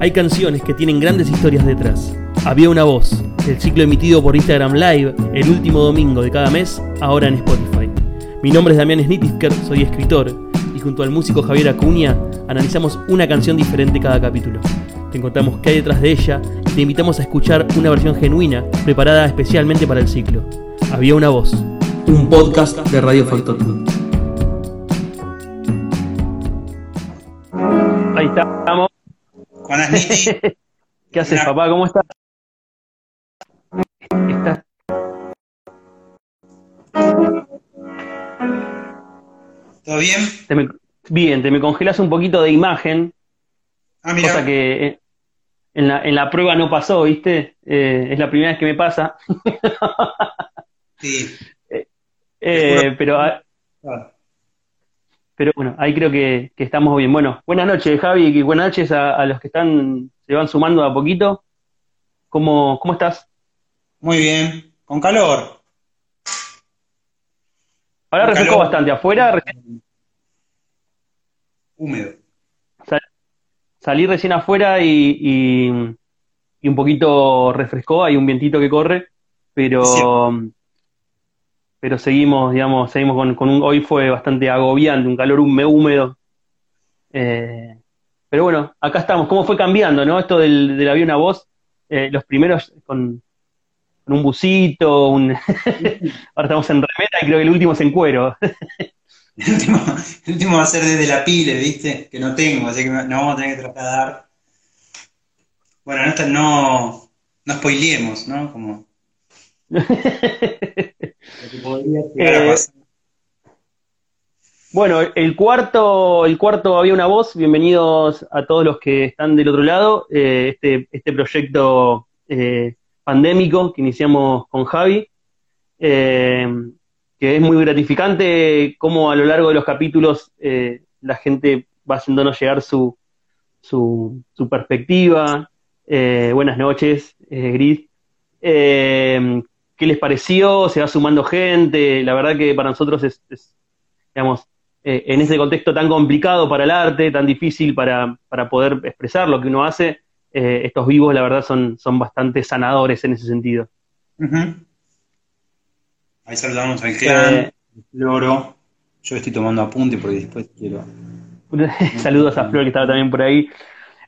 Hay canciones que tienen grandes historias detrás. Había una voz, el ciclo emitido por Instagram Live el último domingo de cada mes, ahora en Spotify. Mi nombre es Damián Snitisker, soy escritor y junto al músico Javier Acuña analizamos una canción diferente cada capítulo. Te contamos qué hay detrás de ella y te invitamos a escuchar una versión genuina preparada especialmente para el ciclo. Había una voz, un podcast de Radio Factor. ¿Qué haces, papá? ¿Cómo estás? ¿Estás? ¿Todo bien? Te me- bien, te me congelas un poquito de imagen, Ah, mira. cosa que eh, en la, en la prueba no pasó, ¿viste? Eh, es la primera vez que me pasa. Sí. Eh, pero, ah, Ah, pero bueno, ahí creo que, que estamos bien. Bueno, buenas noches, Javi, y buenas noches a, a los que están, se van sumando a poquito. ¿Cómo, cómo estás? Muy bien. Con calor. Ahora Con refrescó calor. bastante. Afuera recién- Húmedo. salí recién afuera y, y- y un poquito refrescó, hay un vientito que corre, pero, Sí. Pero seguimos, digamos, seguimos con, con un, hoy fue bastante agobiante, un calor húmedo, húmedo. Eh, pero bueno, acá estamos. ¿Cómo fue cambiando, no? Esto del, del había una voz, eh, los primeros con, con un busito, un... ahora estamos en remera y creo que el último es en cuero. El último, el último va a ser desde la pile, ¿viste? Que no tengo, así que nos vamos a tener que trasladar. Bueno, no, no, no spoileemos, ¿no? Como Eh. Bueno, el cuarto, el cuarto había una voz. Bienvenidos a todos los que están del otro lado. Eh, este, este proyecto eh, pandémico que iniciamos con Javi, que es muy gratificante cómo a lo largo de los capítulos la gente va haciéndonos llegar su, su, su perspectiva. Buenas noches, Gris. Eh, ¿Qué les pareció? Se va sumando gente. La verdad que para nosotros es, es, digamos, eh, en ese contexto tan complicado para el arte, tan difícil para, para poder expresar lo que uno hace, eh, estos vivos, la verdad, son, son bastante sanadores en ese sentido. Ahí saludamos al clan, Eh, Loro. Yo estoy tomando apunte porque después quiero. Saludos a Flor que estaba también por ahí.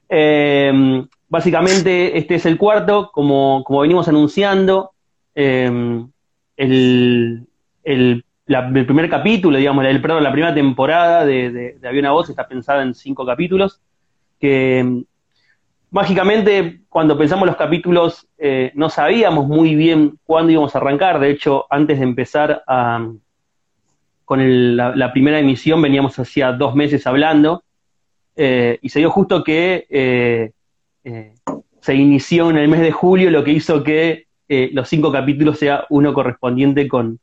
Eh, básicamente, este es el cuarto, como, como venimos anunciando. Eh, el, el- el primer capítulo, digamos, el, perdón, la primera temporada de, de, Había una voz está pensada en cinco capítulos. Que mm, mágicamente, cuando pensamos los capítulos, eh, no sabíamos muy bien cuándo íbamos a arrancar. De hecho, antes de empezar con la, primera emisión veníamos hacía dos meses hablando eh, y se dio justo que eh, se inició en el mes de julio, lo que hizo que eh, los cinco capítulos sea uno correspondiente con,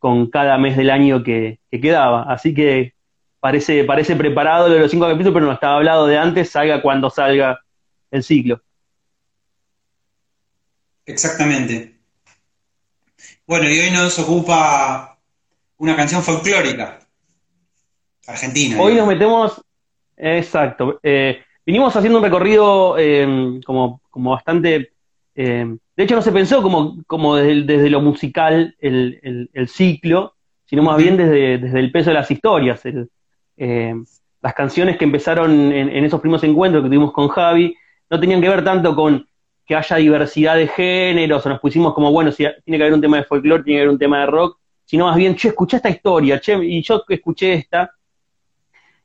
con cada mes del año que, que quedaba. Así que parece, parece preparado lo de los cinco capítulos, pero no estaba hablado de antes, salga cuando salga el ciclo. Exactamente. Bueno, y hoy nos ocupa una canción folclórica. Argentina. Hoy nos metemos, exacto, eh, vinimos haciendo un recorrido eh, como, como bastante, eh, de hecho no se pensó como, como desde, desde lo musical el, el- el ciclo, sino más bien desde, desde el peso de las historias. el, eh, las canciones que empezaron en, en esos primeros encuentros que tuvimos con Javi no tenían que ver tanto con que haya diversidad de géneros, o nos pusimos como, bueno, si tiene que haber un tema de folclore, tiene que haber un tema de rock, sino más bien, che, escuché esta historia, che, y yo escuché esta,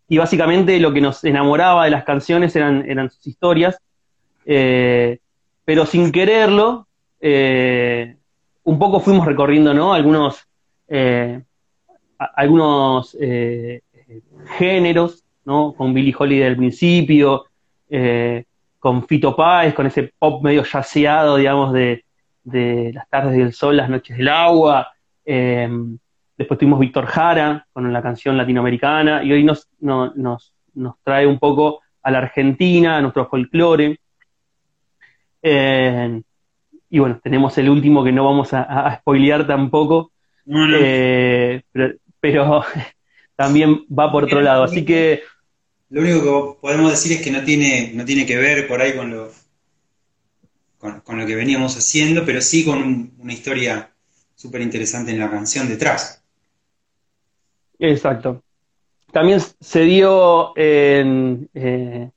y básicamente lo que nos enamoraba de las canciones eran, eran sus historias, eh, pero sin quererlo, eh, un poco fuimos recorriendo, ¿no? Algunos, eh, algunos eh, géneros, ¿no? Con Billie Holiday al principio, con Fito Páez, con ese pop medio yaceado, digamos, de, de las tardes del sol, las noches del agua, eh, Después tuvimos Víctor Jara con la canción latinoamericana y hoy nos, no- nos, nos trae un poco a la Argentina, a nuestro folclore. Eh, y bueno, tenemos el último que no vamos a, a spoilear tampoco, eh, pero, pero también va por otro lado. Así que lo único que podemos decir es que no tiene, no tiene que ver por ahí con lo, con, lo que veníamos haciendo, pero sí con una historia súper interesante en la canción detrás. Exacto. También se dio en, eh,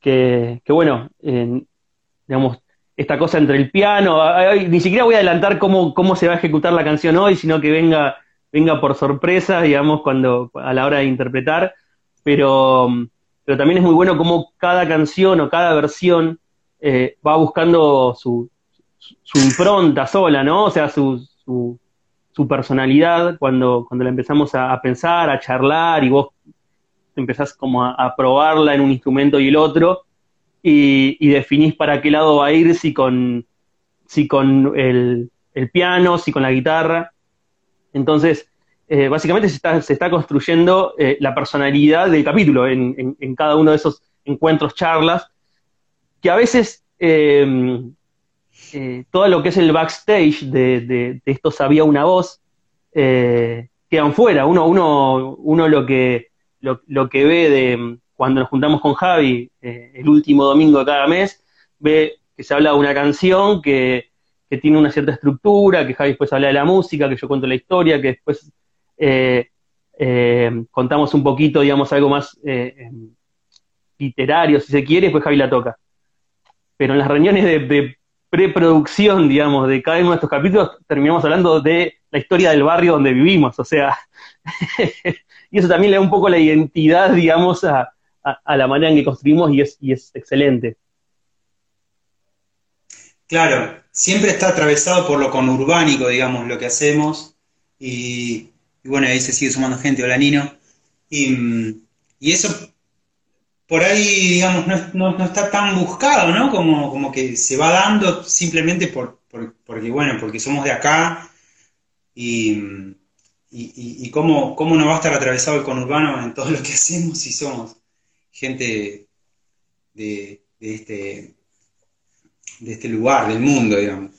que, bueno, digamos, esta cosa entre el piano, ni siquiera voy a adelantar cómo, cómo se va a ejecutar la canción hoy, sino que venga, venga por sorpresa, digamos, cuando, a la hora de interpretar, pero, pero también es muy bueno cómo cada canción o cada versión eh, va buscando su, su, impronta sola, ¿no? O sea, su, su, su personalidad cuando, cuando la empezamos a, pensar, a charlar y vos empezás como a, probarla en un instrumento y el otro y, definís para qué lado va a ir, si con, si con el, piano, si con la guitarra. Entonces, eh, básicamente se está, se está construyendo eh, la personalidad del capítulo en, en, cada uno de esos encuentros, charlas, que a veces eh, todo lo que es el backstage de, de, esto sabía una voz, quedan fuera. Uno, uno, uno lo que lo, lo que ve de, cuando nos juntamos con Javi eh, el último domingo de cada mes, ve que se habla de una canción que, tiene una cierta estructura, que Javi después habla de la música, que yo cuento la historia, que después eh, eh, contamos un poquito, digamos, algo más literario, si se quiere, y después Javi la toca. Pero en las reuniones de, preproducción, digamos, de cada uno de estos capítulos, terminamos hablando de la historia del barrio donde vivimos, o sea, y eso también le da un poco la identidad, digamos, a, a, la manera en que construimos y es, y es excelente. Claro, siempre está atravesado por lo conurbánico, digamos, lo que hacemos. Y, bueno, ahí se sigue sumando gente, hola Nino. Y, eso por ahí, digamos, no, está tan buscado, ¿no? Como, como que se va dando simplemente por, porque, bueno, porque somos de acá y, y, cómo, cómo no va a estar atravesado el conurbano en todo lo que hacemos si somos gente de, este, de este lugar, del mundo, digamos.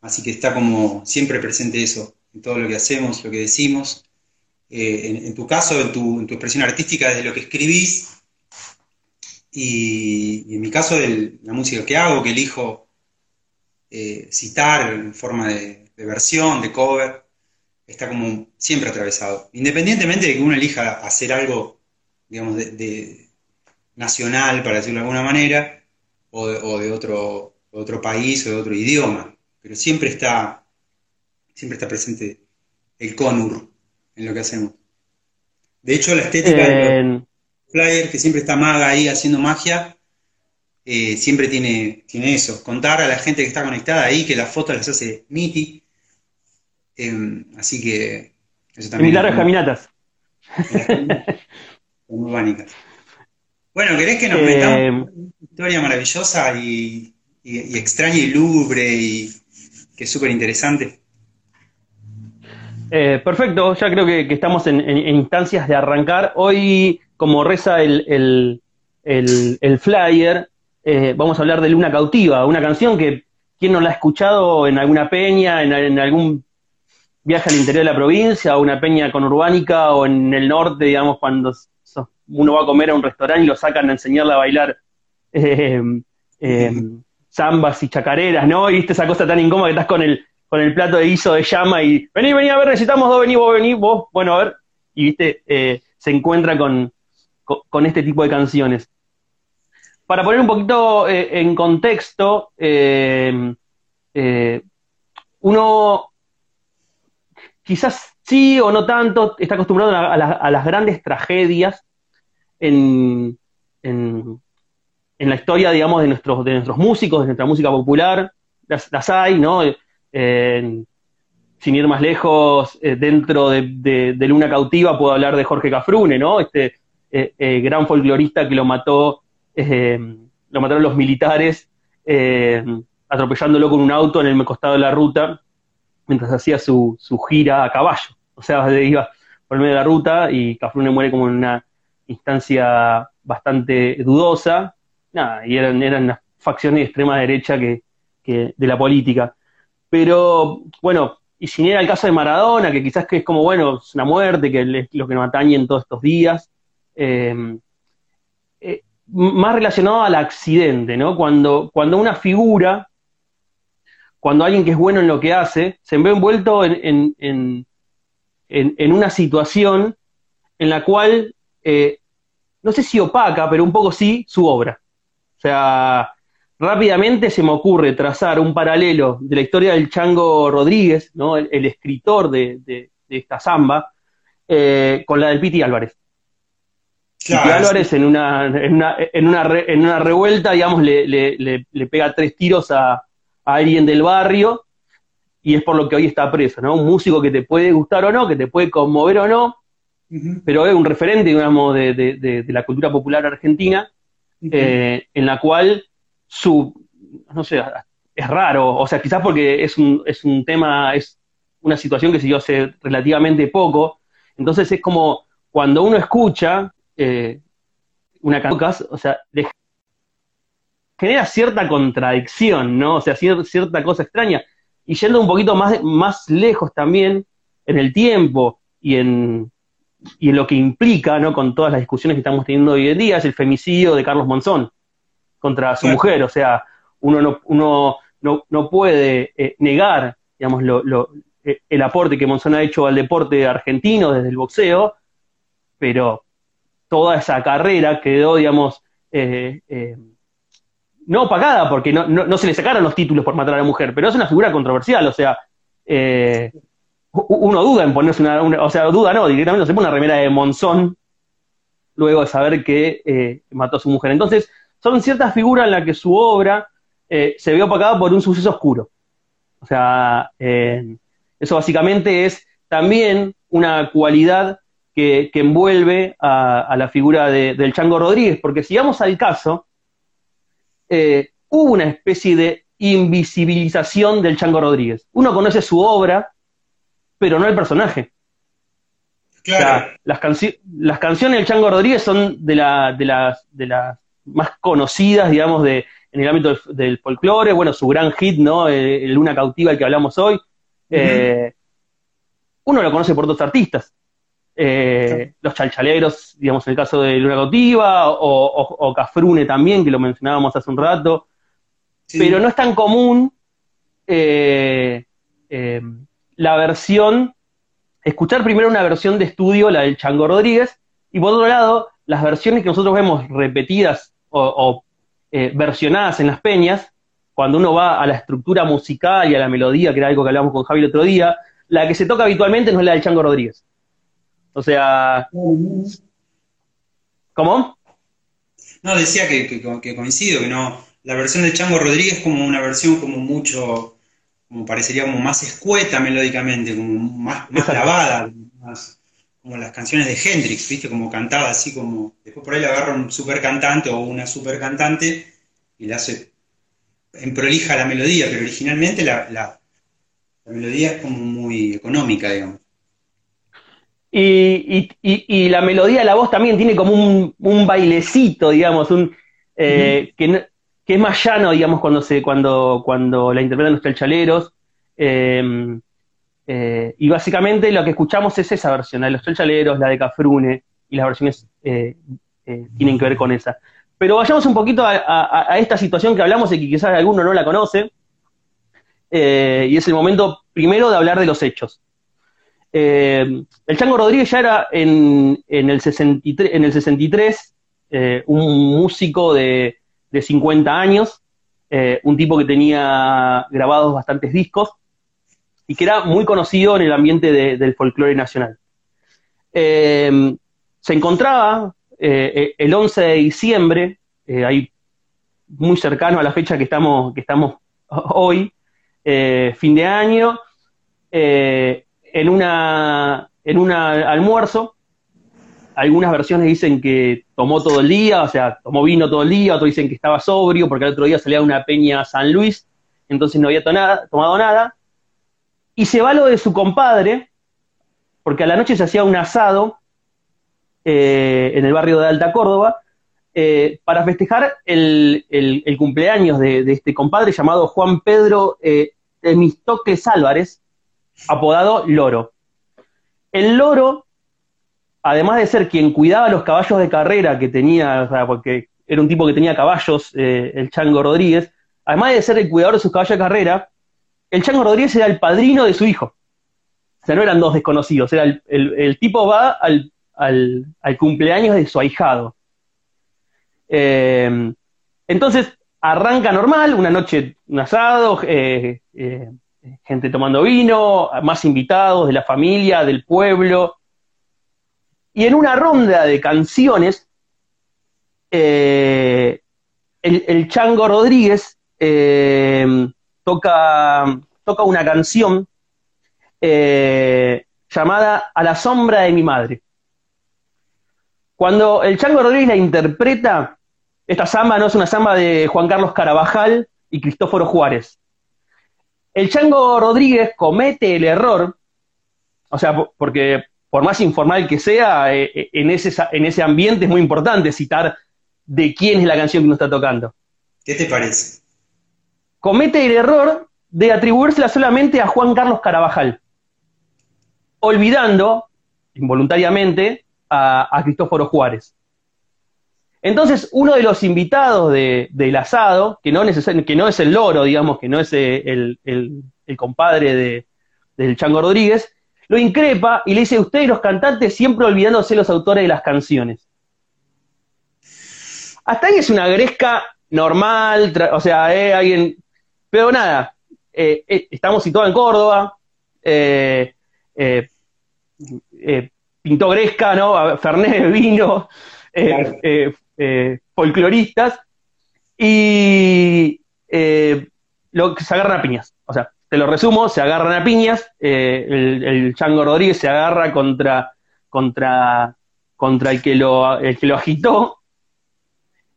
Así que está como siempre presente eso, en todo lo que hacemos, lo que decimos. Eh, en, tu caso, en tu, expresión artística, desde lo que escribís, y, en mi caso, de la música que hago, que elijo eh, citar en forma de, versión, de cover, está como siempre atravesado. Independientemente de que uno elija hacer algo digamos, de, nacional, para decirlo de alguna manera, o de, otro, otro país o de otro idioma. Pero siempre está, siempre está presente el conur en lo que hacemos. De hecho, la estética del flyer, que siempre está maga ahí haciendo magia, eh, siempre tiene, tiene eso, contar a la gente que está conectada ahí que las fotos las hace Miti. Em, así que eso también. En caminatas. Bueno, ¿querés que nos metamos eh, una historia maravillosa y, extraña y lúgubre y que es súper interesante? Eh, perfecto, ya creo que, estamos en, instancias de arrancar. Hoy, como reza el, flyer, eh, vamos a hablar de Luna Cautiva, una canción que, ¿quién no la ha escuchado en alguna peña, en, en algún viaje al interior de la provincia, o una peña conurbánica, o en el norte, digamos, cuando uno va a comer a un restaurante y lo sacan a enseñarle a bailar eh, eh, zambas y chacareras, ¿no? Y viste esa cosa tan incómoda que estás con el, con el plato de guiso de llama y vení, vení, a ver, necesitamos dos, vení, vos, vení, vos, bueno, a ver, y viste, eh, se encuentra con, con, este tipo de canciones. Para poner un poquito en contexto, uno quizás sí o no tanto está acostumbrado a las grandes tragedias en, en, la historia, digamos, de nuestros, de nuestros músicos, de nuestra música popular. Las, hay, ¿no? sin ir más lejos, eh, dentro de, Luna Cautiva puedo hablar de Jorge Cafrune, ¿no? Este eh, eh, gran folclorista que lo mató, lo mataron los militares, atropellándolo con un auto en el costado de la ruta, mientras hacía su, su gira a caballo. O sea, iba por medio de la ruta y Cafrune muere como en una instancia bastante dudosa, y eran, eran las facciones de extrema derecha que, de la política. Pero, bueno, y sin ir al caso de Maradona, que quizás que es como, bueno, es una muerte, que es lo que nos atañe en todos estos días, em, más relacionado al accidente, ¿no? Cuando, cuando una figura, cuando alguien que es bueno en lo que hace, se ve envuelto en, en, en, una situación en la cual, eh, no sé si opaca, pero un poco sí, su obra. O sea, rápidamente se me ocurre trazar un paralelo de la historia del Chango Rodríguez, ¿no? el, escritor de, esta samba, eh, con la del Piti Álvarez. Piti Álvarez en, una, en, una, en, una en una revuelta, digamos, le, le, le, pega tres tiros a, a, alguien del barrio y es por lo que hoy está preso, ¿no? Un músico que te puede gustar o no, que te puede conmover o no, pero es un referente, digamos, de, de, de, la cultura popular argentina, eh, en la cual su, no sé, es raro, o sea, quizás porque es un, es un tema, es una situación que se dio hace relativamente poco, entonces es como cuando uno escucha eh, una canción, o sea, genera cierta contradicción, ¿no? O sea, cierta cosa extraña. Y yendo un poquito más, más lejos también en el tiempo y en, y en lo que implica, ¿no? Con todas las discusiones que estamos teniendo hoy en día, es el femicidio de Carlos Monzón contra su mujer. O sea, uno no, uno no, no puede eh, negar, digamos, lo, lo, eh, el aporte que Monzón ha hecho al deporte argentino desde el boxeo, pero toda esa carrera quedó, digamos, eh, no pagada, porque no, no, se le sacaron los títulos por matar a la mujer, pero es una figura controversial, o sea, uno duda en ponerse una, o sea, duda no, directamente se pone una remera de Monzón luego de saber que mató a su mujer. Entonces, son ciertas figuras en las que su obra se ve opacada por un suceso oscuro. O sea, eso básicamente es también una cualidad que, envuelve a, la figura del Chango Rodríguez, porque si vamos al caso, eh, hubo una especie de invisibilización del Chango Rodríguez. Uno conoce su obra, pero no el personaje. las, canciones del Chango Rodríguez son de, de, las, de las más conocidas, digamos, de, en el ámbito del, folclore. Bueno, su gran hit, ¿no? El, Luna Cautiva, el que hablamos hoy. Eh, uno lo conoce por dos artistas. Eh, los chalchaleros, digamos, en el caso de Luna Cautiva, o, Cafrune también, que lo mencionábamos hace un rato, pero no es tan común eh, eh, la versión, escuchar primero una versión de estudio, la del Chango Rodríguez, y por otro lado, las versiones que nosotros vemos repetidas o, versionadas en las peñas, cuando uno va a la estructura musical y a la melodía, que era algo que hablamos con Javi el otro día, la que se toca habitualmente no es la del Chango Rodríguez. O sea, ¿cómo? No, decía que, coincido, que no, la versión de Chango Rodríguez como una versión como mucho, como parecería como más escueta melódicamente, como más, más lavada, más como las canciones de Hendrix, ¿viste? Como cantaba así como, después por ahí le agarra un super cantante o una super cantante y le hace en prolija la melodía, pero originalmente la, la melodía es como muy económica, digamos. Y, y, la melodía de la voz también tiene como un, bailecito, digamos, un, eh, que, es más llano, digamos, cuando, se, cuando, cuando la interpretan los chalchaleros. Em, eh, y básicamente lo que escuchamos es esa versión, la de los chalchaleros, la de Cafrune, y las versiones eh, tienen que ver con esa. Pero vayamos un poquito a, esta situación que hablamos y que quizás alguno no la conoce, y es el momento primero de hablar de los hechos. Eh, el Chango Rodríguez ya era en, el, 63, en el 63 eh, un músico de, 50 años, eh, un tipo que tenía grabados bastantes discos y que era muy conocido en el ambiente del folclore nacional. se encontraba el 11 de diciembre, ahí muy cercano a la fecha que estamos, que estamos hoy, fin de año, en, una, en un almuerzo. Algunas versiones dicen que tomó todo el día, o sea, tomó vino todo el día, otros dicen que estaba sobrio porque el otro día salía a una peña a San Luis, entonces no había tomado nada. Y se va lo de su compadre, porque a la noche se hacía un asado eh, en el barrio de Alta Córdoba, eh, para festejar el, el, cumpleaños de, este compadre llamado Juan Pedro eh, Temistocles Álvarez, apodado Loro. El Loro además de ser quien cuidaba los caballos de carrera que tenía, o sea, porque era un tipo que tenía caballos, eh, el Chango Rodríguez, además de ser el cuidador de sus caballos de carrera, el Chango Rodríguez era el padrino de su hijo. O sea, no eran dos desconocidos, era el, tipo va al, cumpleaños de su ahijado. Eh, entonces, arranca normal, una noche, un asado, eh, gente tomando vino, más invitados de la familia, del pueblo. Y en una ronda de canciones, eh, el, Chango Rodríguez eh, toca, toca una canción eh, llamada A la sombra de mi madre. Cuando el Chango Rodríguez la interpreta, esta samba no es una samba de Juan Carlos Carabajal y Cristóforo Juárez el Chango Rodríguez comete el error, o sea, porque por más informal que sea, eh, eh, en, ese, en ese ambiente es muy importante citar de quién es la canción que nos está tocando. ¿Qué te parece? Comete el error de atribuírsela solamente a Juan Carlos Carabajal, olvidando, involuntariamente, a Cristóforo Juárez. Entonces, uno de los invitados del asado, que no, que no es el loro, digamos, que no es eh, el, compadre del Chango Rodríguez, lo increpa y le dice, ustedes los cantantes siempre olvidándose los autores de las canciones. Hasta ahí es una gresca normal, o sea, eh, alguien... Pero nada, eh, estamos situados en Córdoba, pintó gresca, ¿no? Fernet vino, eh, folcloristas y eh, lo, se agarran a piñas. O sea, te lo resumo, se agarran a piñas, eh, el, Chango Rodríguez se agarra contra, contra, contra el, que lo, el que lo agitó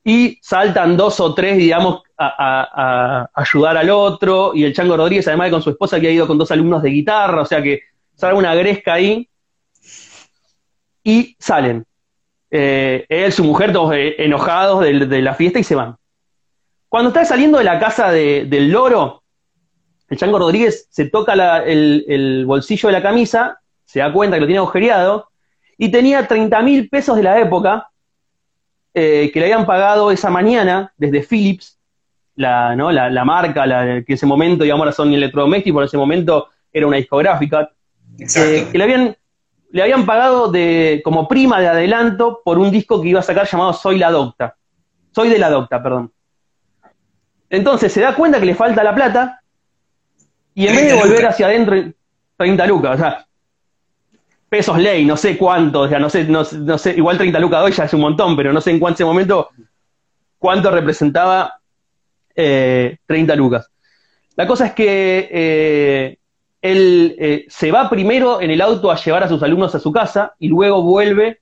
y saltan dos o tres, digamos, a, ayudar al otro, y el Chango Rodríguez, además de con su esposa, que ha ido con dos alumnos de guitarra, o sea que sale una gresca ahí, y salen eh, él, su mujer, todos eh, enojados de, la fiesta y se van. Cuando está saliendo de la casa del loro, el Chango Rodríguez se toca el, bolsillo de la camisa, se da cuenta que lo tiene agujereado, y tenía 30 mil pesos de la época eh, que le habían pagado esa mañana desde Philips, la, ¿no? la, marca, la, que en ese momento, digamos, ahora son electrodomésticos, en ese momento era una discográfica, que le habían le habían pagado de, como prima de adelanto por un disco que iba a sacar llamado Soy la Docta. Soy de la Docta, perdón. Entonces se da cuenta que le falta la plata y en vez de volver hacia adentro, 30 lucas, o sea, pesos ley, no sé cuánto, o sea, no sé, no, sé, igual 30 lucas hoy ya es un montón, pero no sé en cuánto momento cuánto representaba 30 eh, lucas. La cosa es que eh, él eh, se va primero en el auto a llevar a sus alumnos a su casa y luego vuelve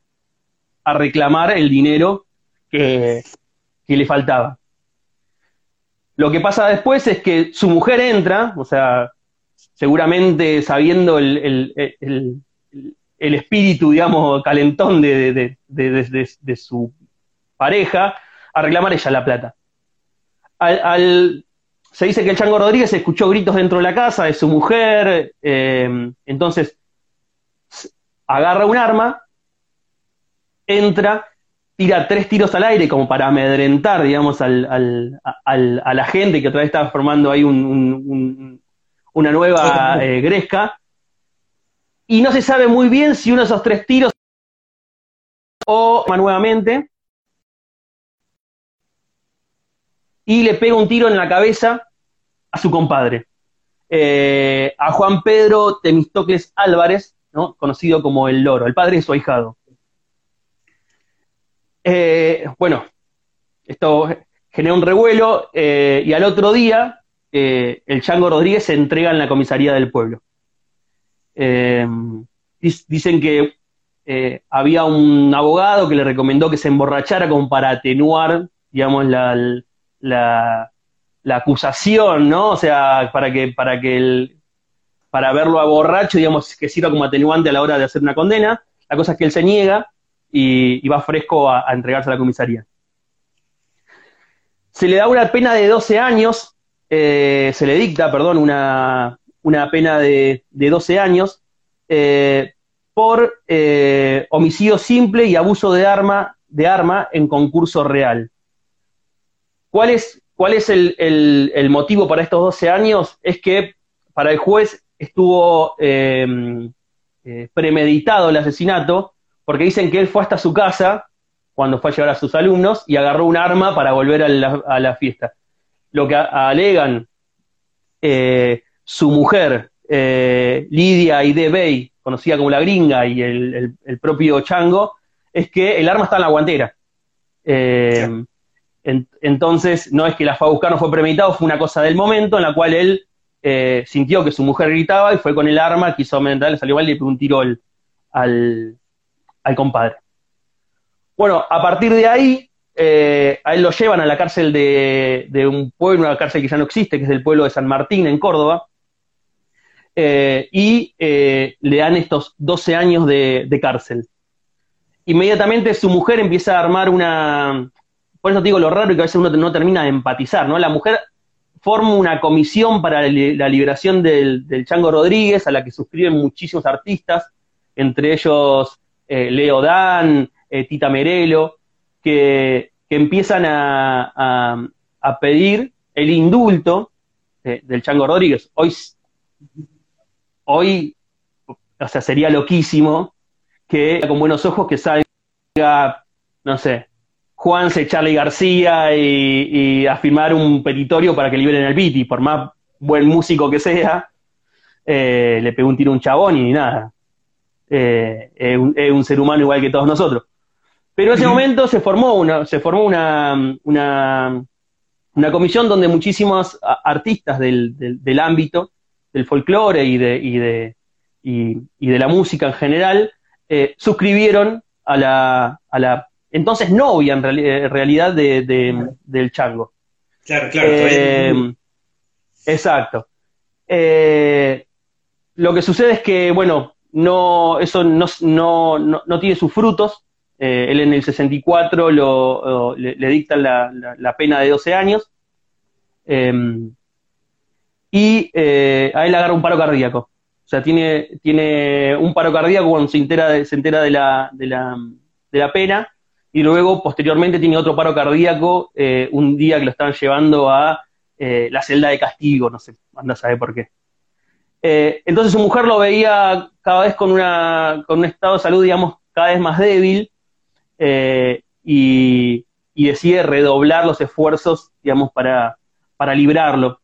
a reclamar el dinero que, le faltaba. Lo que pasa después es que su mujer entra, o sea, seguramente sabiendo el, espíritu, digamos, calentón de, de, su pareja, a reclamar ella la plata. al, se dice que el Chango Rodríguez escuchó gritos dentro de la casa de su mujer, eh, entonces agarra un arma, entra, tira tres tiros al aire como para amedrentar, digamos, al, a la gente que otra vez estaba formando ahí una nueva eh, gresca, y no se sabe muy bien si uno de esos tres tiros o nuevamente y le pega un tiro en la cabeza a su compadre, eh, a Juan Pedro Temistocles Álvarez, ¿no? conocido como el Loro, el padre de su ahijado. Eh, bueno, esto genera un revuelo eh, y al otro día el Chango Rodríguez se entrega en la comisaría del pueblo. dicen que había un abogado que le recomendó que se emborrachara como para atenuar, digamos, la, la, acusación, ¿no? O sea, para que, para que el, para verlo a borracho, digamos, que sirva como atenuante a la hora de hacer una condena. La cosa es que él se niega y, va fresco a, entregarse a la comisaría. Se le da una pena de 12 años, eh, se le dicta, perdón, una, una pena de, de 12 años, eh, por eh, homicidio simple y abuso de arma, de arma en concurso real. ¿Cuál es, cuál es el, motivo para estos 12 años? Es que para el juez estuvo premeditado el asesinato, porque dicen que él fue hasta su casa cuando fue a llevar a sus alumnos y agarró un arma para volver a la, fiesta. Lo que alegan eh, su mujer, eh, Lidia Idebey, conocida como la gringa, y el, propio Chango, es que el arma está en la guantera. Eh, entonces, no es que la fue a buscar, no fue premeditado, fue una cosa del momento en la cual él sintió que su mujer gritaba y fue con el arma, quiso aumentar, le salió mal y le pegó un tiro al, al, compadre. Bueno, a partir de ahí, eh, a él lo llevan a la cárcel de, de, un pueblo, una cárcel que ya no existe, que es el pueblo de San Martín, en Córdoba, eh, y le dan estos 12 años de, cárcel. Inmediatamente su mujer empieza a armar una, por eso digo lo raro que a veces uno no termina de empatizar, ¿no? La mujer forma una comisión para la liberación del, Chango Rodríguez, a la que suscriben muchísimos artistas, entre ellos eh, Leo Dan, eh, Tita Merelo, que, empiezan a, pedir el indulto eh, del Chango Rodríguez. Hoy, hoy, o sea, sería loquísimo que con buenos ojos que salga, no sé, Juanse, Charlie García y, a firmar un petitorio para que liberen el Piti, por más buen músico que sea, le pegó un tiro a un chabón y nada. Eh, es, un, ser humano igual que todos nosotros. Pero en ese momento se formó una, se formó una, una, comisión donde muchísimos artistas del, del, ámbito, del folclore y de, y de, y, de la música en general, eh, suscribieron a la, a la entonces novia en, eh, realidad de, del chango. Claro, claro. Eh, exacto. Eh, lo que sucede es que, bueno, no, eso no, no, no, tiene sus frutos. él en el 64 lo, le, dictan la, pena de 12 años. y a él agarra un paro cardíaco. O sea, tiene, tiene un paro cardíaco cuando se entera de, se entera de la, de la, de la pena y luego posteriormente tiene otro paro cardíaco eh, un día que lo estaban llevando a eh, la celda de castigo, no sé, anda a saber por qué. Eh, entonces su mujer lo veía cada vez con, un estado de salud, digamos, cada vez más débil y, decide redoblar los esfuerzos, digamos, para, para librarlo.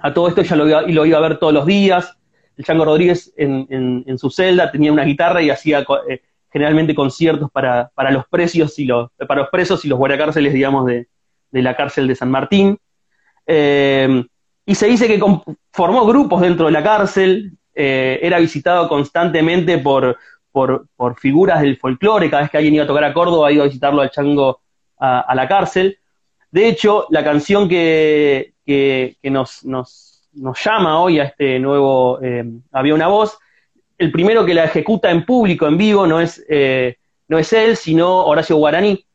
A todo esto ella lo iba, lo iba a ver todos los días. El Chango Rodríguez en, su celda tenía una guitarra y hacía generalmente conciertos para, para los y los, para los presos y los guardacárceles, digamos, de, la cárcel de San Martín. Eh, y se dice que formó grupos dentro de la cárcel, eh, era visitado constantemente por, por, figuras del folclore, cada vez que alguien iba a tocar a Córdoba iba a visitarlo al chango a, la cárcel. De hecho, la canción que, que, nos, nos, nos, llama hoy a este nuevo eh, Había una voz el primero que la ejecuta en público, en vivo, no es, eh, no es él, sino Horacio Guaraní.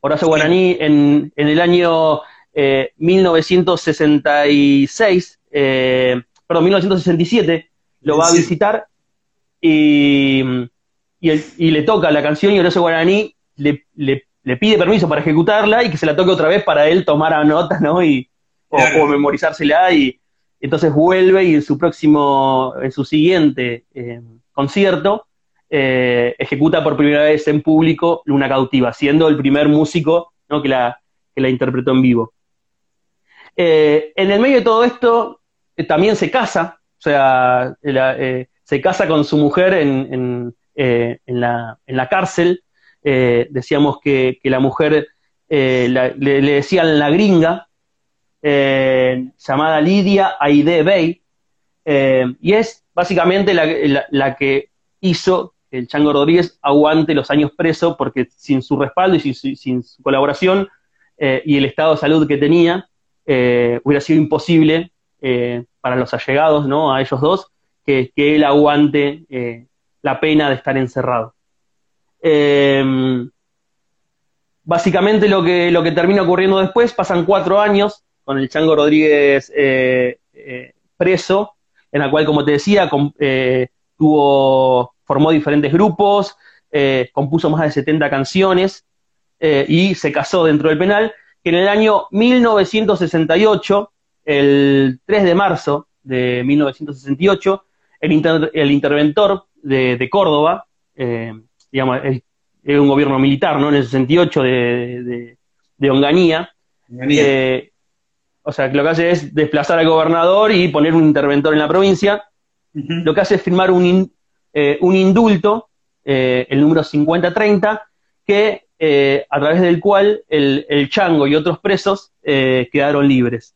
Horacio Guaraní en, el año 1966, eh, eh, perdón, 1967, lo va a visitar y, y, le toca la canción y Horacio Guaraní le, pide permiso para ejecutarla y que se la toque otra vez para él tomar a nota, ¿no? Y, o, o memorizársela y, entonces vuelve y en su próximo, en su siguiente eh, concierto, eh, ejecuta por primera vez en público Luna Cautiva, siendo el primer músico que, la, la, interpretó en vivo. Eh, en el medio de todo esto, también se casa, o sea, se casa con su mujer en, la, cárcel. decíamos que, la mujer le, decían la gringa, eh, llamada Lidia Aide Bey, eh, y es básicamente la, que hizo que el Chango Rodríguez aguante los años preso, porque sin su respaldo y sin, su colaboración eh, y el estado de salud que tenía, hubiera sido imposible para los allegados ¿no? a ellos dos que, él aguante la pena de estar encerrado. básicamente lo que, lo que termina ocurriendo después, pasan cuatro años con el Chango Rodríguez eh, eh, preso, en la cual, como te decía, eh, tuvo formó diferentes grupos, eh, compuso más de 70 canciones eh, y se casó dentro del penal, que en el año 1968, el 3 de marzo de 1968, el, el interventor de, Córdoba, digamos, el, un gobierno militar, ¿no? En el 68 de, de, Onganía, o sea, que lo que hace es desplazar al gobernador y poner un interventor en la provincia. Lo que hace es firmar un, eh, un indulto, eh, el número 5030, que, eh, a través del cual el, el, Chango y otros presos quedaron libres.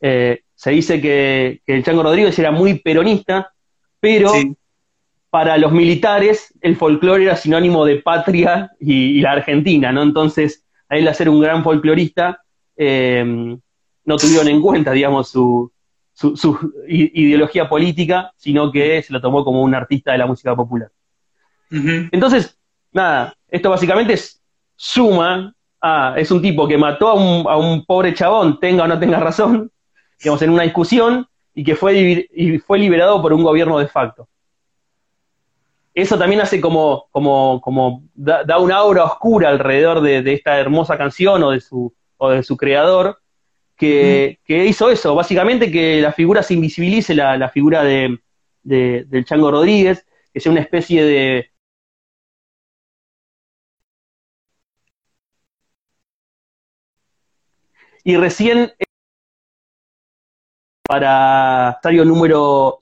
Se dice que, el Chango Rodríguez era muy peronista, pero para los militares el folclore era sinónimo de patria y, y la Argentina, ¿no? Entonces, a él hacer un gran folclorista, eh, no tuvieron en cuenta, digamos, su, su, ideología política, sino que se lo tomó como un artista de la música popular. Entonces, nada, esto básicamente es suma a, es un tipo que mató a un, a un pobre chabón, tenga o no tenga razón, digamos, en una discusión, y que fue, y fue liberado por un gobierno de facto. Eso también hace como, como, como da, una aura oscura alrededor de, de, esta hermosa canción o de su, o de su creador, que, hizo eso, básicamente que la figura se invisibilice, la, figura de, del Chango Rodríguez, que sea una especie de... Y recién para estadio número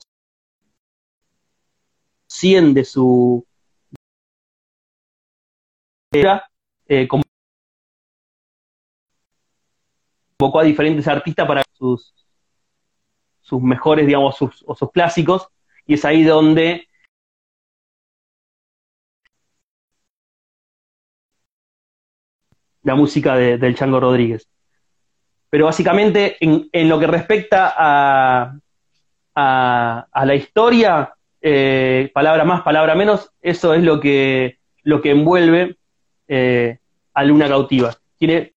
100 de su eh, convocó a diferentes artistas para sus, sus mejores, digamos, sus, o sus clásicos, y es ahí donde la música del Chango Rodríguez. Pero básicamente, en, lo que respecta a, a, la historia, eh, palabra más, palabra menos, eso es lo que, lo que envuelve eh, a Luna Cautiva. Tiene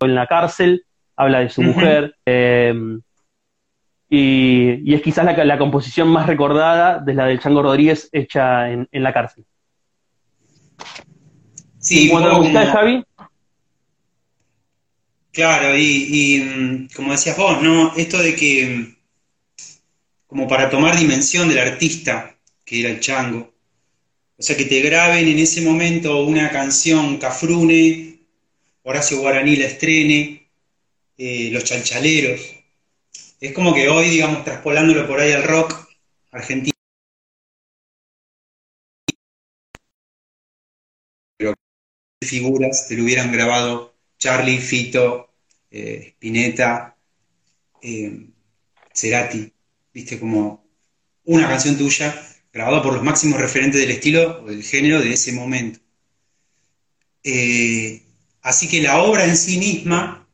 en la cárcel, habla de su mujer, eh, y, es quizás la, la, composición más recordada de la del Chango Rodríguez hecha en, la cárcel. Sí, ¿Y cuando Javi? Claro, y, como decías vos, ¿no? Esto de que, como para tomar dimensión del artista, que era el chango, o sea, que te graben en ese momento una canción cafrune Horacio Guaraní la estrene, eh, Los Chalchaleros. Es como que hoy, digamos, traspolándolo por ahí al rock argentino. Figuras te lo hubieran grabado Charlie, Fito, eh, Spinetta, eh, Cerati, viste como una canción tuya grabada por los máximos referentes del estilo o del género de ese momento. Eh, Así que la obra en sí misma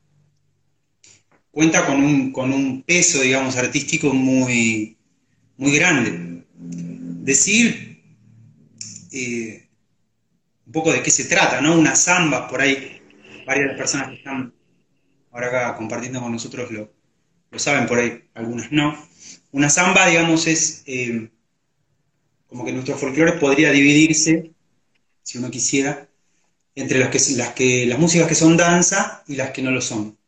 cuenta con un, peso, digamos, artístico muy, muy grande. Decir un poco de qué se trata, ¿no? Una samba, por ahí varias personas que están ahora acá compartiendo con nosotros lo, saben, por ahí algunas no. Una samba, digamos, es eh, como que nuestro folclore podría dividirse, si uno quisiera, entre las, que, las, que, las músicas que son danza y las que no lo son.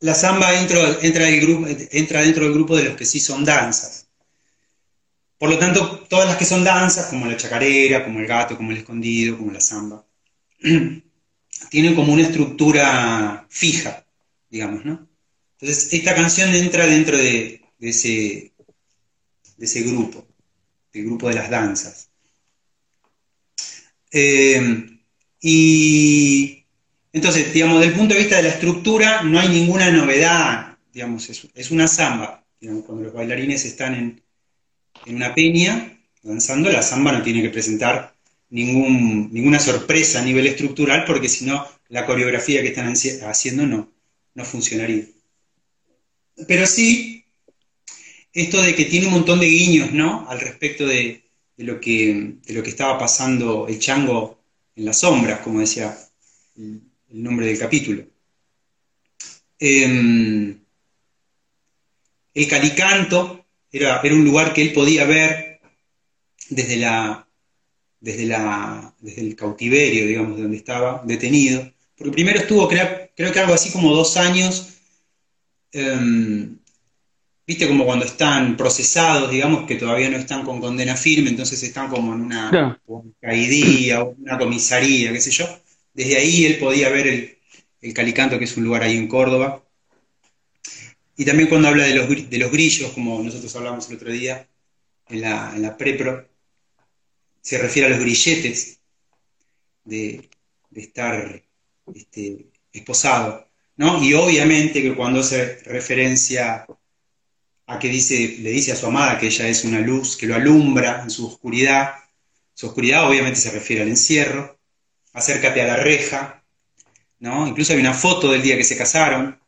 La samba entra, entra, grupo, entra dentro del grupo de los que sí son danzas. Por lo tanto, todas las que son danzas, como la chacarera, como el gato, como el escondido, como la samba, tienen como una estructura fija, digamos, ¿no? Entonces, esta canción entra dentro de, ese, grupo, del grupo de las danzas. Eh, y entonces, digamos, desde el punto de vista de la estructura, no hay ninguna novedad, digamos, es, una samba. cuando los bailarines están en, una peña danzando, la samba no tiene que presentar ningún, ninguna sorpresa a nivel estructural, porque si no, la coreografía que están haciendo no, no funcionaría. Pero sí, esto de que tiene un montón de guiños, ¿no? Al respecto de, de lo que, de lo que estaba pasando el chango en las sombras, como decía el, nombre del capítulo. Em, el Calicanto era, era, un lugar que él podía ver desde, la, desde, la, desde el cautiverio, digamos, donde estaba detenido. Porque primero estuvo, creo, creo que algo así como dos años, em, viste como cuando están procesados, digamos, que todavía no están con condena firme, entonces están como en una caidía o una comisaría, qué sé yo. Desde ahí él podía ver el, el Calicanto, que es un lugar ahí en Córdoba. Y también cuando habla de los, de los grillos, como nosotros hablamos el otro día en la, en la prepro, se refiere a los grilletes de, de estar este, esposado. ¿no? Y obviamente que cuando hace referencia a que dice, le dice a su amada que ella es una luz que lo alumbra en su oscuridad, su oscuridad obviamente se refiere al encierro, acércate a la reja, ¿no? Incluso hay una foto del día que se casaron,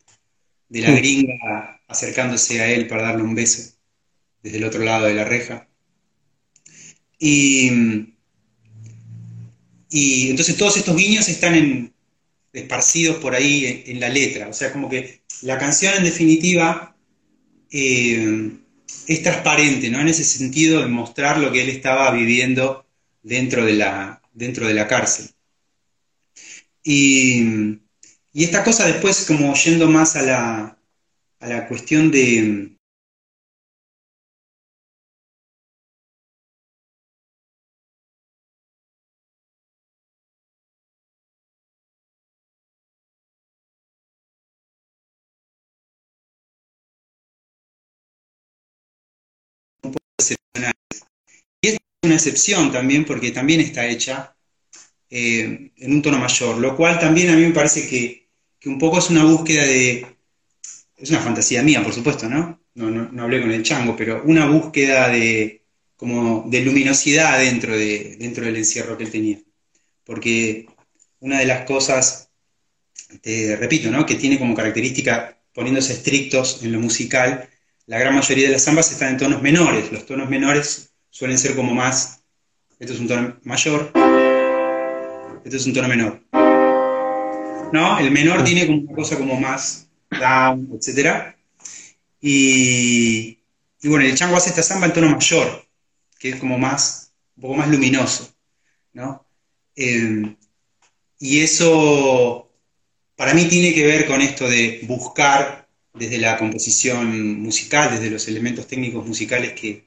de la gringa acercándose a él para darle un beso desde el otro lado de la reja. Y, y entonces todos estos guiños están en, esparcidos por ahí en, la letra. O sea, como que la canción en definitiva eh, es transparente, ¿no? En ese sentido de mostrar lo que él estaba viviendo dentro de la, dentro de la cárcel. Y, y esta cosa después, como yendo más a la, a la cuestión de, Y es una excepción también porque también está hecha eh, en un tono mayor, lo cual también a mí me parece que, un poco es una búsqueda de, es una fantasía mía, por supuesto, ¿no? No, no, hablé con el chango, pero una búsqueda de, como de luminosidad dentro, de, dentro del encierro que él tenía. Porque una de las cosas, te repito, ¿no? que tiene como característica, poniéndose estrictos en lo musical, la gran mayoría de las zambas están en tonos menores. Los tonos menores suelen ser como más, esto es un tono mayor, esto es un tono menor. ¿No? El menor tiene como una cosa como más down, etc. Y, bueno, el chango hace esta samba en tono mayor, que es como más, un poco más luminoso, ¿no? Eh, y eso para mí tiene que ver con esto de buscar desde la composición musical, desde los elementos técnicos musicales que,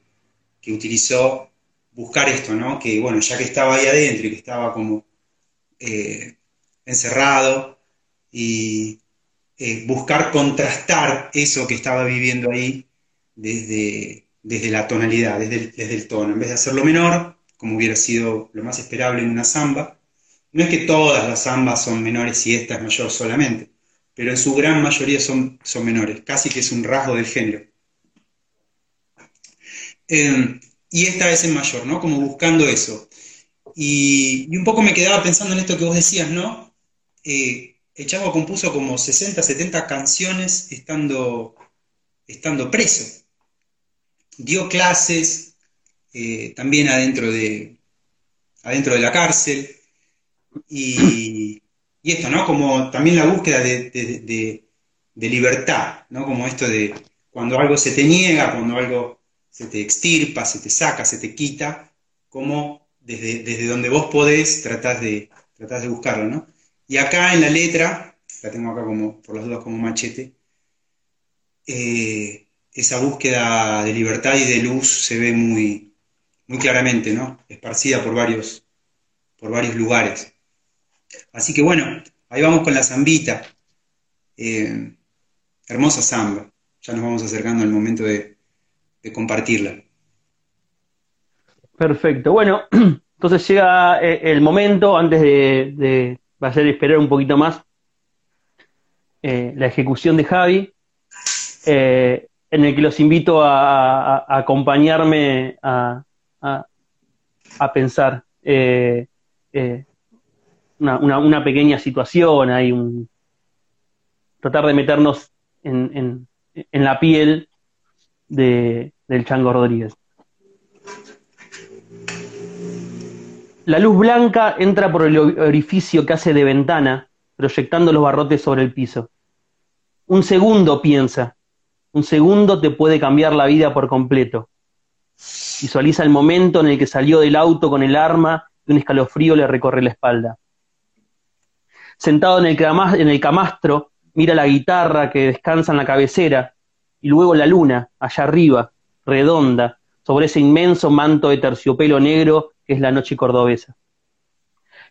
utilizó, buscar esto, ¿no? Que bueno, ya que estaba ahí adentro y que estaba como eh, encerrado, y eh, buscar contrastar eso que estaba viviendo ahí desde, desde la tonalidad, desde el, desde el tono. En vez de hacerlo menor, como hubiera sido lo más esperable en una samba, no es que todas las zambas son menores y esta es mayor solamente, pero en su gran mayoría son, son menores, casi que es un rasgo del género. Em, y esta vez en mayor, ¿no? Como buscando eso. Y, un poco me quedaba pensando en esto que vos decías, ¿no? Eh, el Chavo compuso como 60, 70 canciones estando, estando preso. Dio clases eh, también adentro de, adentro de la cárcel. Y, esto, ¿no? Como también la búsqueda de, libertad, ¿no? Como esto de cuando algo se te niega, cuando algo se te extirpa, se te saca, se te quita, como desde, desde donde vos podés tratás de, tratás de buscarlo, ¿no? Y acá en la letra, la tengo acá como, por las dudas, como machete, eh, esa búsqueda de libertad y de luz se ve muy, muy claramente, ¿no? Esparcida por varios, por varios lugares. Así que bueno, ahí vamos con la zambita. Eh, hermosa zamba. Ya nos vamos acercando al momento de, compartirla. Perfecto. Bueno, entonces llega eh, el momento, antes de, va a ser esperar un poquito más, eh, la ejecución de Javi, en el que los invito a, acompañarme a, a pensar una, pequeña situación, hay un tratar de meternos en, la piel de, del Chango Rodríguez. La luz blanca entra por el orificio que hace de ventana, proyectando los barrotes sobre el piso. Un segundo piensa, un segundo te puede cambiar la vida por completo. Visualiza el momento en el que salió del auto con el arma y un escalofrío le recorre la espalda. Sentado en el, camastro, mira la guitarra que descansa en la cabecera y luego la luna, allá arriba, redonda, sobre ese inmenso manto de terciopelo negro que es la noche cordobesa.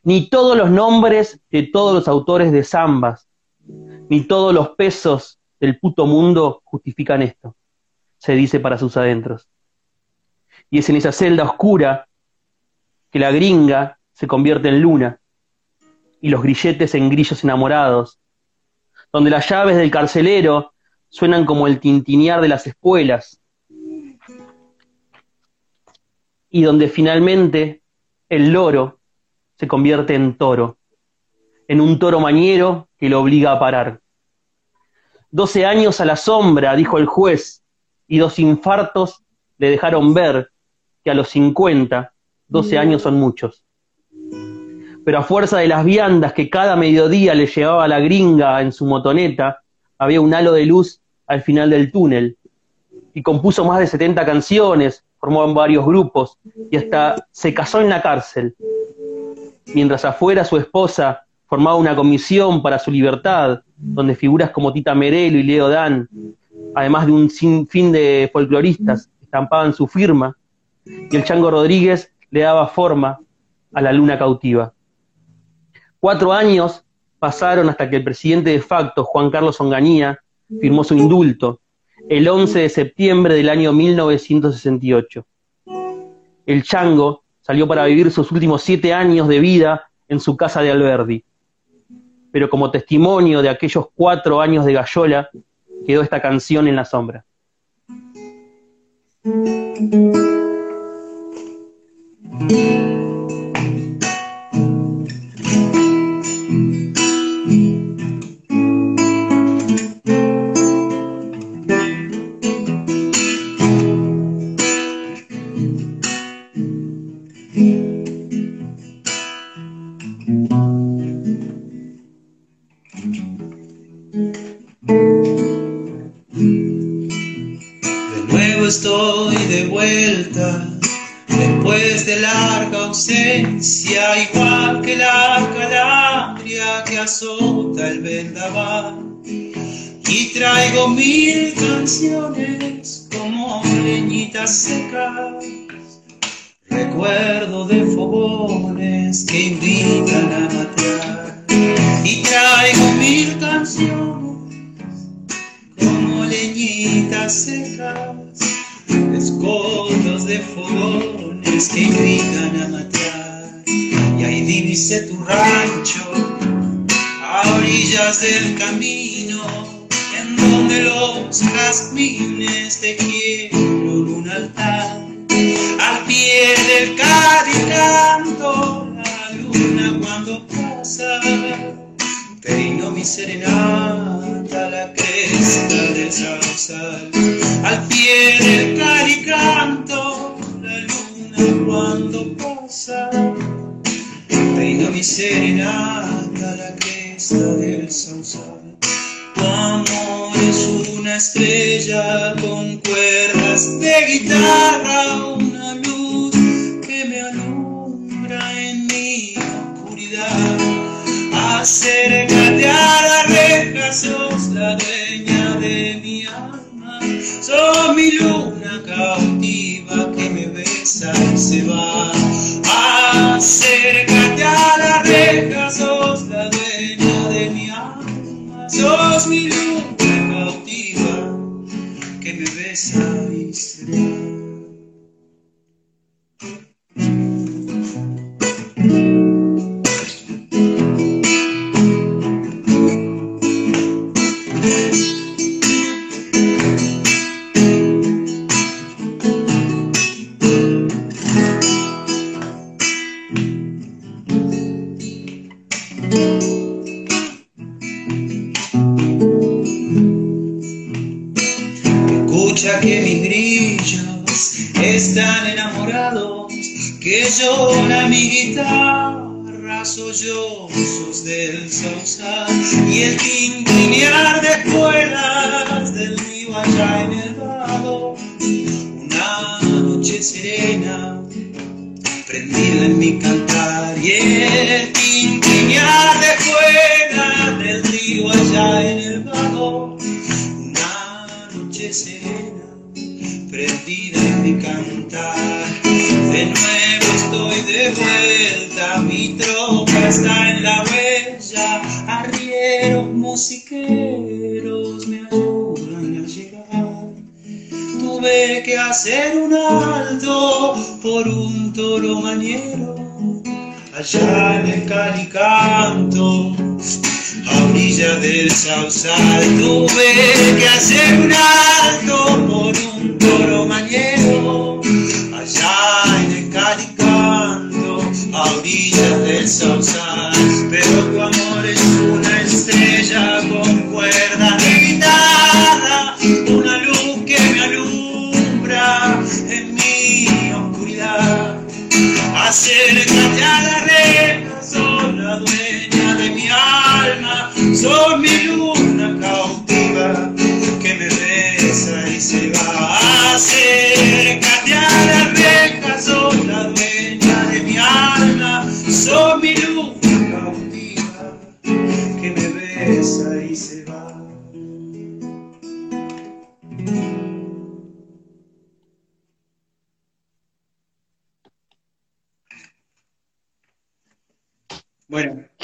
Ni todos los nombres de todos los autores de zambas, ni todos los pesos del puto mundo justifican esto, se dice para sus adentros. Y es en esa celda oscura que la gringa se convierte en luna y los grilletes en grillos enamorados, donde las llaves del carcelero suenan como el tintinear de las espuelas, y donde finalmente el loro se convierte en toro, en un toro mañero que lo obliga a parar. Doce años a la sombra, dijo el juez, y dos infartos le dejaron ver que a los cincuenta, doce años son muchos pero a fuerza de las viandas que cada mediodía le llevaba la gringa en su motoneta, había un halo de luz al final del túnel. Y compuso más de 70 canciones, formó en varios grupos y hasta se casó en la cárcel. Mientras afuera su esposa formaba una comisión para su libertad, donde figuras como Tita Merelo y Leo Dan, además de un sinfín de folcloristas, estampaban su firma, y el Chango Rodríguez le daba forma a la luna cautiva. Cuatro años pasaron hasta que el presidente de facto, Juan Carlos Onganía, firmó su indulto el 11 de septiembre del año 1968. El chango salió para vivir sus últimos siete años de vida en su casa de Alberdi. Pero como testimonio de aquellos cuatro años de gallola, quedó esta canción en la sombra. Estoy de vuelta después de larga ausencia, igual que la calabria que azota el vendaval. Y traigo mil canciones como leñitas secas, recuerdo de fogones que invitan a matar. Y traigo mil canciones como leñitas secas escollos de fogones que invitan a matar. Y ahí divise tu rancho a orillas del camino, en donde los jazmines te quieren un altar. Al pie del canto la luna cuando pasa, peino mi serenata la cresta del sausal al pie del caricanto, la luna cuando pasa, peino mi serenata la cresta del sausal. Tu amor es una estrella con cuerdas de guitarra, una luz Acércate a la reja, sos la dueña de mi alma. Sos mi luna cautiva que me besa y se va. Acércate a la reja, sos la dueña de mi alma. Sos mi luna cautiva que me besa y se va.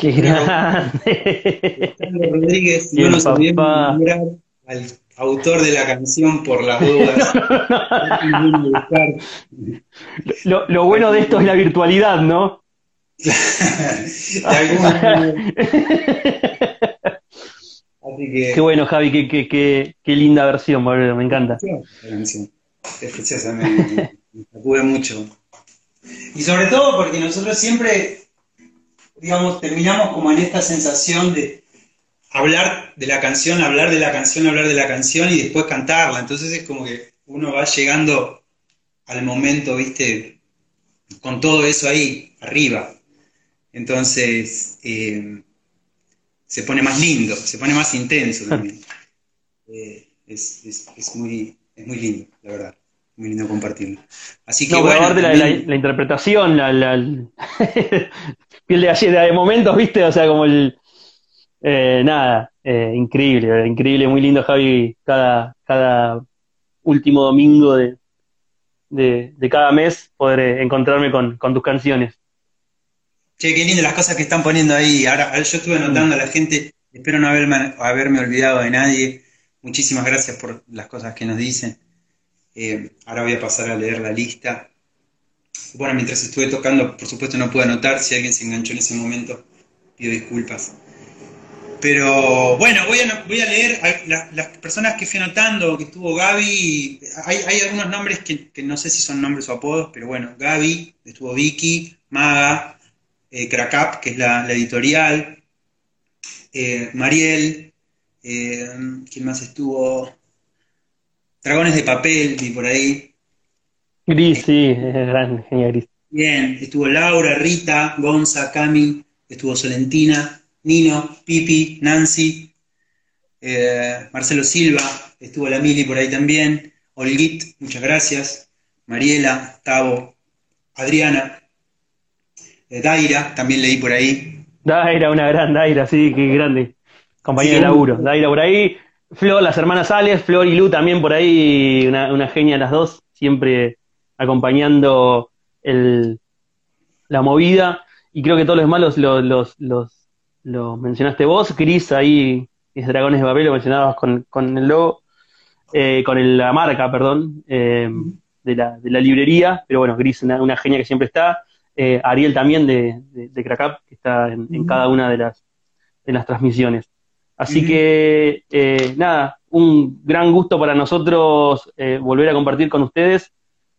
Qué grande. Rodríguez, Bien, no nos papá. al autor de la canción por las dudas. Lo, lo bueno de esto es la virtualidad, ¿no? Así que. Qué bueno, Javi, qué, qué, qué, qué linda versión, boludo, me encanta. La canción. Es preciosa, me, me mucho. Y sobre todo porque nosotros siempre, digamos, terminamos como en esta sensación de hablar de la canción, hablar de la canción, hablar de la canción y después cantarla. Entonces es como que uno va llegando al momento, viste, con todo eso ahí, arriba. Entonces eh, se pone más lindo, se pone más intenso también. Eh, es, es- es muy, es muy lindo, la verdad. Muy lindo compartirlo. Así que No, bueno, la, la, interpretación, la, piel de gallina de momentos, ¿viste? O sea, como el... eh, nada, eh, increíble, increíble, muy lindo, Javi, cada, cada último domingo de, de, de cada mes poder eh, encontrarme con, con tus canciones. Che, qué lindo las cosas que están poniendo ahí. Ahora, yo estuve anotando a la gente, espero no haberme, olvidado de nadie. Muchísimas gracias por las cosas que nos dicen. Ahora voy a pasar a leer la lista. Bueno, mientras estuve tocando, por supuesto no pude anotar. Si alguien se enganchó en ese momento, pido disculpas. Pero bueno, voy a, leer a la- las personas que fui anotando, que estuvo Gaby. Hay, algunos nombres que, no sé si son nombres o apodos, pero bueno, Gaby, estuvo Vicky, Maga, eh, que es la, la editorial, eh, Mariel, eh, ¿quién más estuvo? Dragones de papel, vi por ahí. Gris, sí, es gran, genial Gris. Bien, estuvo Laura, Rita, Gonza, Cami, estuvo Solentina, Nino, Pipi, Nancy, eh, Marcelo Silva, estuvo la Mili por ahí también, Olguit, muchas gracias, Mariela, Tavo, Adriana, eh, Daira, también leí por ahí. Daira, una gran Daira, sí, qué grande. Compañera Sí, de laburo. Daira por ahí. Flor, las hermanas Alex, Flor y Lu también por ahí, una, una genia las dos, siempre acompañando el, la movida. Y creo que todos los demás los, los, los, mencionaste vos. Cris ahí, es Dragones de Papel, lo mencionabas con, con el logo, eh, con el- la marca, perdón, eh, de, la, de la librería. Pero bueno, Cris, una, una genia que siempre está. Eh, Ariel también de, de, de Crack Up, que está en, cada una de las, de las transmisiones. Así que, eh, nada, un gran gusto para nosotros eh, volver a compartir con ustedes.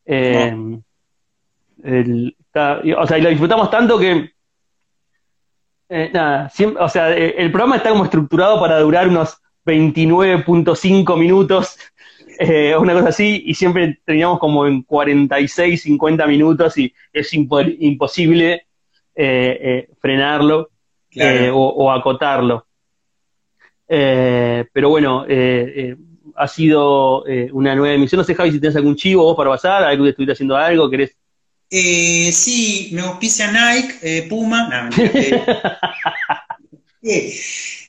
Eh, el- cada- y- o sea, y lo disfrutamos tanto que, eh, nada, siempre, o sea, eh, el programa está como estructurado para durar unos 29.5 minutos, eh, una cosa así, y siempre terminamos como en 46, 50 minutos y es impo- imposible frenarlo o, acotarlo. pero bueno, ha sido una nueva emisión. No sé, Javi, si tienes algún chivo vos para pasar, algo que estuviste haciendo algo, querés eh, sí, me auspicia Nike, eh, Puma.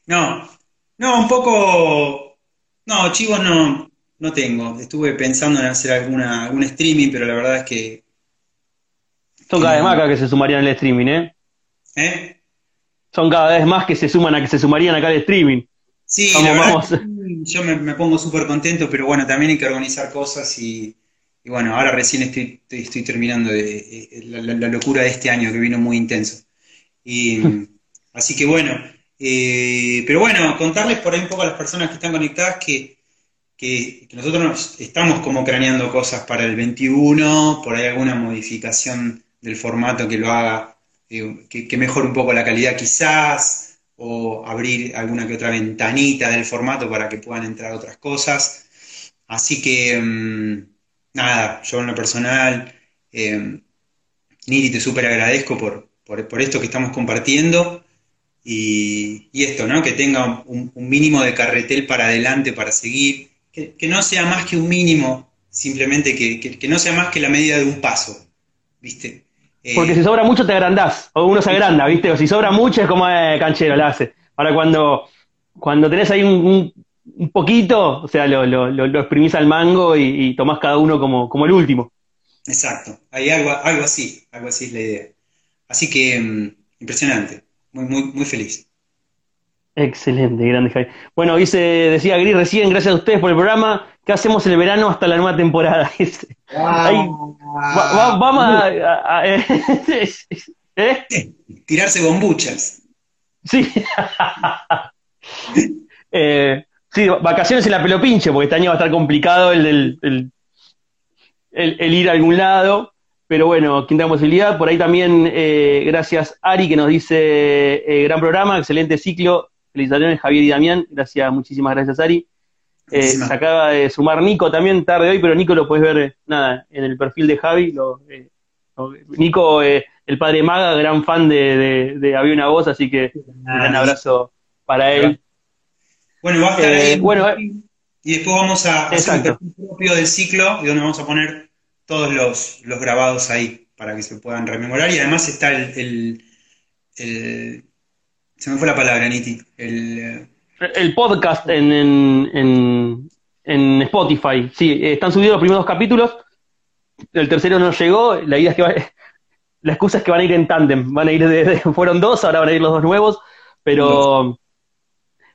No, no, un poco. No, chivos no, no tengo. Estuve pensando en hacer alguna, algún streaming, pero la verdad es que. Son cada vez más que se sumarían al streaming, ¿eh? ¿eh? Son cada vez más que se suman a que se sumarían acá al streaming. Sí, vamos, yo me, me pongo súper contento, pero bueno, también hay que organizar cosas y y bueno, ahora recién estoy, estoy terminando de, la, locura de este año que vino muy intenso. Y, así que bueno, eh, pero bueno, contarles por ahí un poco a las personas que están conectadas que, nosotros estamos como craneando cosas para el 21, por ahí alguna modificación del formato que lo haga, eh, que, mejore un poco la calidad quizás, o abrir alguna que otra ventanita del formato para que puedan entrar otras cosas. Así que... Mm, nada, yo en lo personal, eh, Niri, te súper agradezco por, por, esto que estamos compartiendo y, esto, ¿no? Que tenga un, mínimo de carretel para adelante para seguir, que, no sea más que un mínimo, simplemente que, no sea más que la medida de un paso, ¿viste? Eh, Porque si sobra mucho te agrandás, o uno se agranda, ¿viste? O si sobra mucho es como eh, canchero, lo hace. Ahora cuando, cuando tenés ahí un, un poquito, o sea, lo, lo, lo exprimís al mango y, tomás cada uno como, como el último. Exacto, hay algo, algo así, algo así es la idea. Así que mm, impresionante, muy, muy, muy feliz. Excelente, grande Javi. Bueno, dice, decía Gris recién, gracias a ustedes por el programa. ¿Qué hacemos el verano hasta la nueva temporada? vamos a, ¿eh? tirarse bombuchas. Sí. eh, Sí, vacaciones en la pelopinche, porque este año va a estar complicado el, el, ir a algún lado. Pero bueno, quien da posibilidad. Por ahí también, eh, gracias Ari, que nos dice eh, gran programa, excelente ciclo. Felicitaciones Javier y Damián. Gracias, muchísimas gracias Ari. Eh, se acaba de sumar Nico también tarde hoy, pero Nico lo puedes ver nada en el perfil de Javi. Nico, el padre Maga, gran fan de, de, Había una voz, así que un gran abrazo para él. Bueno, va a estar ahí. Eh, bueno, eh, y después vamos a hacer un propio del ciclo y donde vamos a poner todos los, grabados ahí para que se puedan rememorar. Y además está el, se me fue la palabra, Niti. El, eh, el podcast en, en, en, Spotify. Sí, están subidos los primeros dos capítulos. El tercero no llegó. La idea es que la excusa es que van a ir en tándem. Van a ir de, fueron dos, ahora van a ir los dos nuevos. Pero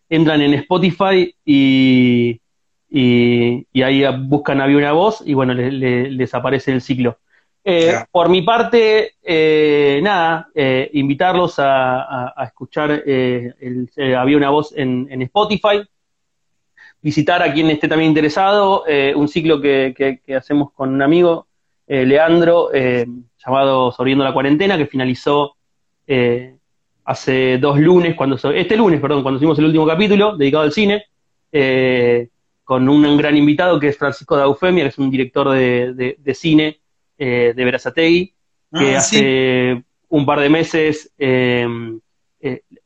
entran en Spotify y, y, ahí buscan Había una voz y bueno, les aparece el ciclo. Eh, por mi parte, eh, nada, eh, invitarlos a, escuchar el, Había una voz en, Spotify, visitar a quien esté también interesado, un ciclo que, hacemos con un amigo, Leandro, llamado Sorbiendo la Cuarentena, que finalizó hace dos lunes, cuando este lunes, perdón, cuando hicimos el último capítulo dedicado al cine, eh, con un, gran invitado que es Francisco de Eufemia, que es un director de, cine eh, de Verazategui, que ah, hace un par de meses eh,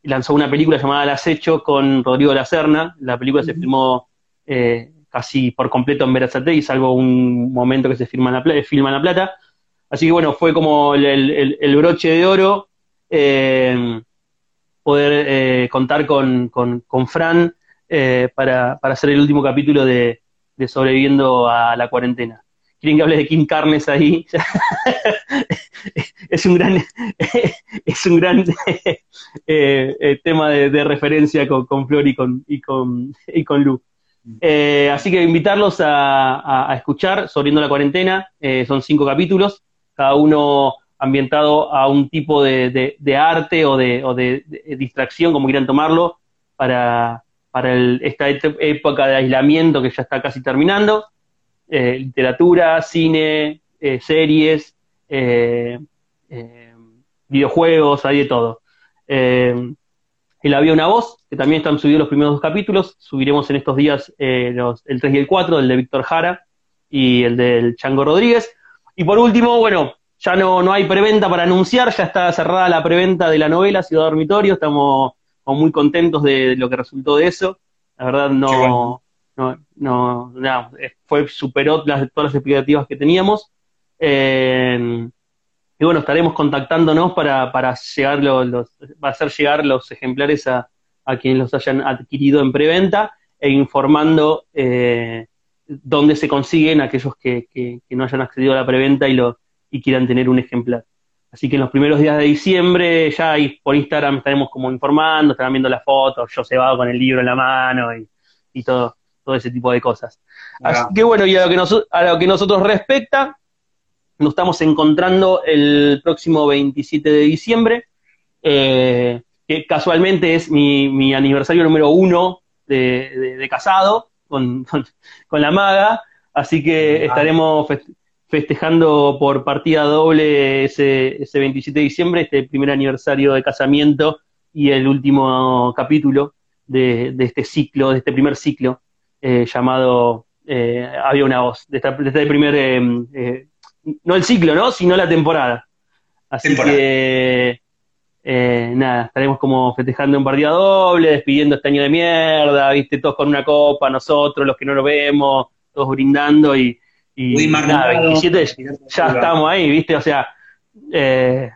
lanzó una película llamada El acecho con Rodrigo La Serna. La película se filmó casi por completo en Verazategui, salvo un momento que se filma en La, filma en la Plata. Así que bueno, fue como el, broche de oro poder eh, contar con, con, Fran eh, para, hacer el último capítulo de, Sobreviviendo a la cuarentena. ¿Quieren que hable de Kim Carnes ahí? es un gran, es un gran eh, tema de, referencia con, con, Flor y con, y con, y con Lu. así que invitarlos a, a, escuchar Sobreviviendo a la cuarentena. son cinco capítulos, cada uno ambientado a un tipo de, de, arte o, de, o de, distracción, como quieran tomarlo, para, para esta época de aislamiento que ya está casi terminando. Eh, literatura, cine, eh, series, eh, videojuegos, hay de todo. el Había una voz, que también están subidos los primeros dos capítulos. Subiremos en estos días los, el 3 y el 4, el de Víctor Jara y el del Chango Rodríguez. Y por último, bueno, ya no, no hay preventa para anunciar, ya está cerrada la preventa de la novela Ciudad Dormitorio, estamos muy contentos de lo que resultó de eso. La verdad no, no, no, no, fue, superó todas las expectativas que teníamos. Eh, y bueno, estaremos contactándonos para, para, llegar los, hacer llegar los ejemplares a, a quienes los hayan adquirido en preventa e informando eh, dónde se consiguen aquellos que, que, no hayan accedido a la preventa y, lo, y quieran tener un ejemplar. Así que en los primeros días de diciembre ya por Instagram estaremos como informando, estarán viendo las fotos, yo se va con el libro en la mano y, y todo, todo ese tipo de cosas. Así que bueno, y a lo que, nos, a lo que nosotros respecta, nos estamos encontrando el próximo 27 de diciembre, eh, que casualmente es mi, mi aniversario número uno de, de, casado con, con, la maga, así que estaremos festejando por partida doble ese, ese 27 de diciembre, este primer aniversario de casamiento y el último capítulo de, de este ciclo, de este primer ciclo eh, llamado eh, Había una voz, de, este primer, eh, no el ciclo, ¿no? Sino la temporada. Así que, nada, estaremos como festejando un partido doble, despidiendo este año de mierda, viste, todos con una copa, nosotros, los que no lo vemos, todos brindando y, y nada, 27 ya estamos ahí, viste, o sea, qué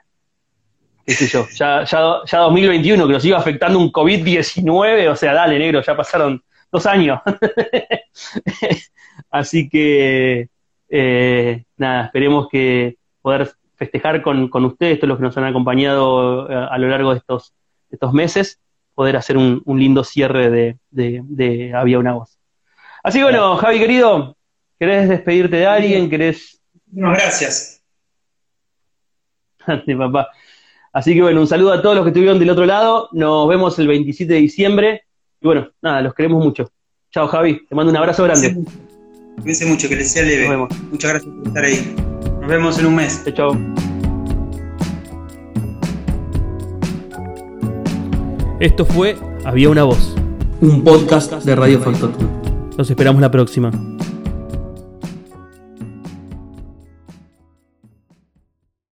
sé yo, ya, ya, ya 2021 que nos iba afectando un COVID-19, o sea, dale, negro, ya pasaron dos años. Así que, eh, nada, esperemos que poder festejar con, con, ustedes, todos los que nos han acompañado eh, a, lo largo de estos, estos meses, poder hacer un, lindo cierre de, de, Había una voz. Así que bueno, Javi querido, ¿querés despedirte de alguien? ¿Querés...? No, gracias. papá. Así que bueno, un saludo a todos los que estuvieron del otro lado. Nos vemos el 27 de diciembre y bueno, nada, los queremos mucho. Chao, Javi. Te mando un abrazo grande. Cuídense mucho, que les sea leve. Muchas gracias por estar ahí. Nos vemos en un mes. Chao. Esto fue Había una voz. Un podcast de Radio Factotum. Los esperamos la próxima.